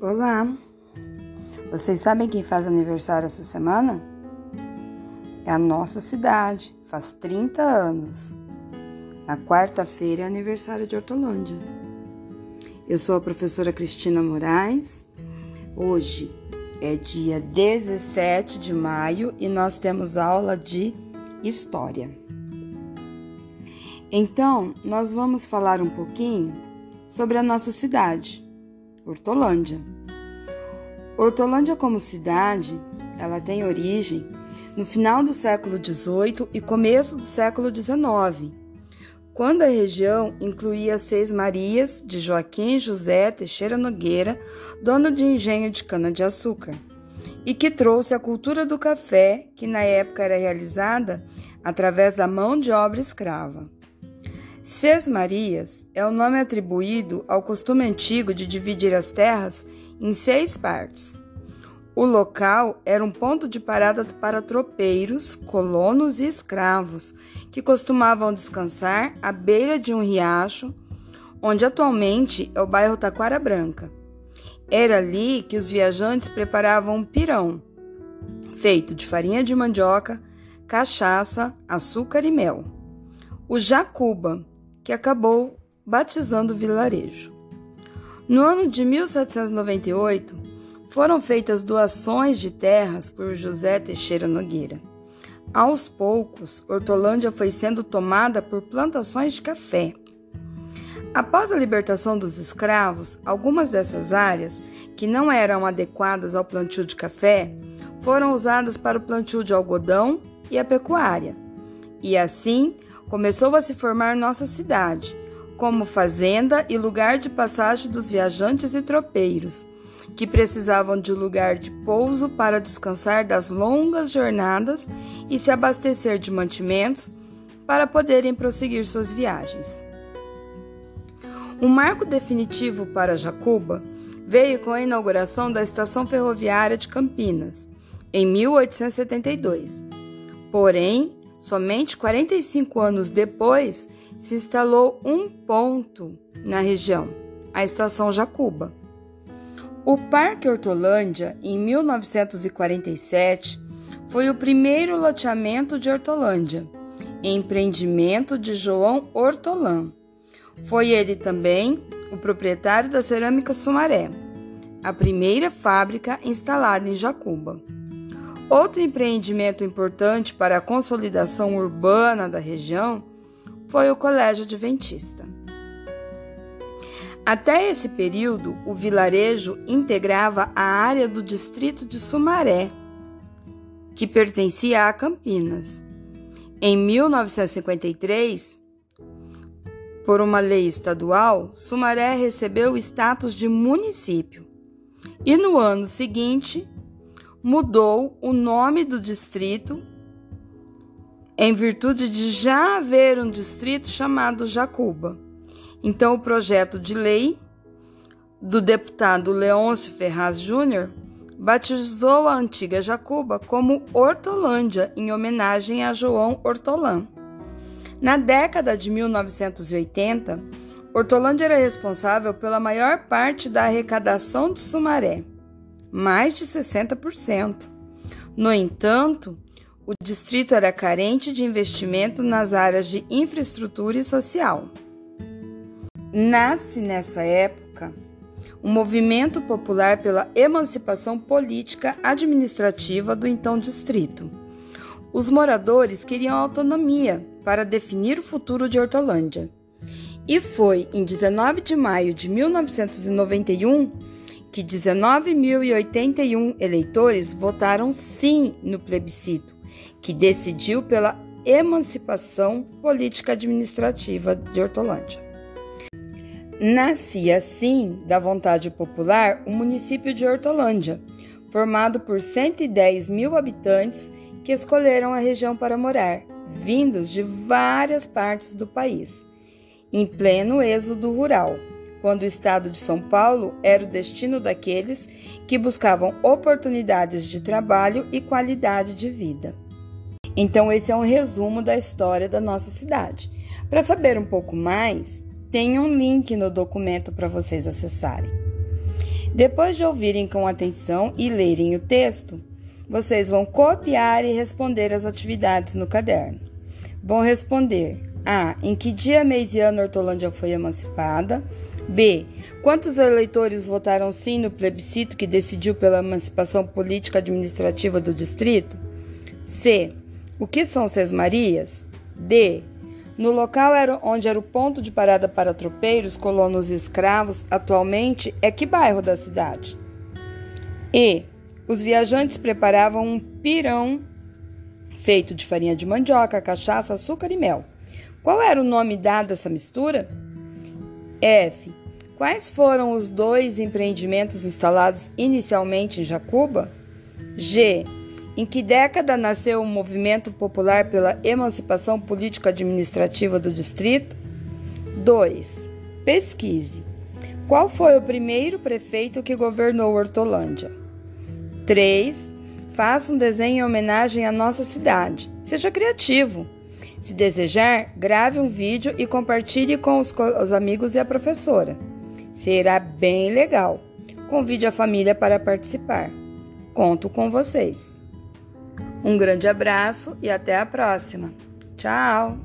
Olá! Vocês sabem quem faz aniversário essa semana? É a nossa cidade, faz 30 anos. Na quarta-feira é aniversário de Hortolândia. Eu sou a professora Cristina Moraes. Hoje é dia 17 de maio e nós temos aula de História. Então, nós vamos falar um pouquinho sobre a nossa cidade, Hortolândia. Hortolândia como cidade, ela tem origem no final do século XVIII e começo do século XIX, quando a região incluía Seis Marias de Joaquim José Teixeira Nogueira, dono de engenho de cana-de-açúcar, e que trouxe a cultura do café, que na época era realizada através da mão de obra escrava. Seis Marias é o nome atribuído ao costume antigo de dividir as terras em seis partes. O local era um ponto de parada para tropeiros, colonos e escravos, que costumavam descansar à beira de um riacho, onde atualmente é o bairro Taquara Branca. Era ali que os viajantes preparavam um pirão, feito de farinha de mandioca, cachaça, açúcar e mel. O jacuba, que acabou batizando o vilarejo. No ano de 1798, foram feitas doações de terras por José Teixeira Nogueira. Aos poucos, Hortolândia foi sendo tomada por plantações de café. Após a libertação dos escravos, algumas dessas áreas, que não eram adequadas ao plantio de café, foram usadas para o plantio de algodão e a pecuária. E assim, começou a se formar nossa cidade, como fazenda e lugar de passagem dos viajantes e tropeiros, que precisavam de lugar de pouso para descansar das longas jornadas e se abastecer de mantimentos para poderem prosseguir suas viagens. Um marco definitivo para Jacuba veio com a inauguração da estação ferroviária de Campinas, em 1872. Porém, Somente 45 anos depois se instalou um ponto na região, a Estação Jacuba. O Parque Hortolândia, em 1947, foi o primeiro loteamento de Hortolândia, empreendimento de João Hortolã. Foi ele também o proprietário da Cerâmica Sumaré, a primeira fábrica instalada em Jacuba. Outro empreendimento importante para a consolidação urbana da região foi o Colégio Adventista. Até esse período, o vilarejo integrava a área do distrito de Sumaré, que pertencia a Campinas. Em 1953, por uma lei estadual, Sumaré recebeu o status de município. E no ano seguinte, mudou o nome do distrito em virtude de já haver um distrito chamado Jacuba. Então, o projeto de lei do deputado Leôncio Ferraz Júnior batizou a antiga Jacuba como Hortolândia, em homenagem a João Hortolã. Na década de 1980, Hortolândia era responsável pela maior parte da arrecadação de Sumaré mais de 60%. No entanto, o distrito era carente de investimento nas áreas de infraestrutura e social. Nasce nessa época um movimento popular pela emancipação política administrativa do então distrito. Os moradores queriam autonomia para definir o futuro de Hortolândia. E foi em 19 de maio de 1991 que 19.081 eleitores votaram sim no plebiscito, que decidiu pela emancipação política administrativa de Hortolândia. Nascia assim da vontade popular o município de Hortolândia, formado por 110 mil habitantes que escolheram a região para morar, vindos de várias partes do país, em pleno êxodo rural quando o estado de São Paulo era o destino daqueles que buscavam oportunidades de trabalho e qualidade de vida. Então, esse é um resumo da história da nossa cidade. Para saber um pouco mais, tem um link no documento para vocês acessarem. Depois de ouvirem com atenção e lerem o texto, vocês vão copiar e responder as atividades no caderno. Vão responder: A. Em que dia, mês e ano Hortolândia foi emancipada? B. Quantos eleitores votaram sim no plebiscito que decidiu pela emancipação política administrativa do distrito? C. O que são Sesmarias? D. No local era, onde era o ponto de parada para tropeiros, colonos e escravos, atualmente é que bairro da cidade? E. Os viajantes preparavam um pirão feito de farinha de mandioca, cachaça, açúcar e mel. Qual era o nome dado a essa mistura? F. Quais foram os dois empreendimentos instalados inicialmente em Jacuba? G. Em que década nasceu o movimento popular pela emancipação político-administrativa do distrito? 2. Pesquise. Qual foi o primeiro prefeito que governou Hortolândia? 3. Faça um desenho em homenagem à nossa cidade. Seja criativo. Se desejar, grave um vídeo e compartilhe com os, os amigos e a professora. Será bem legal. Convide a família para participar. Conto com vocês. Um grande abraço e até a próxima. Tchau!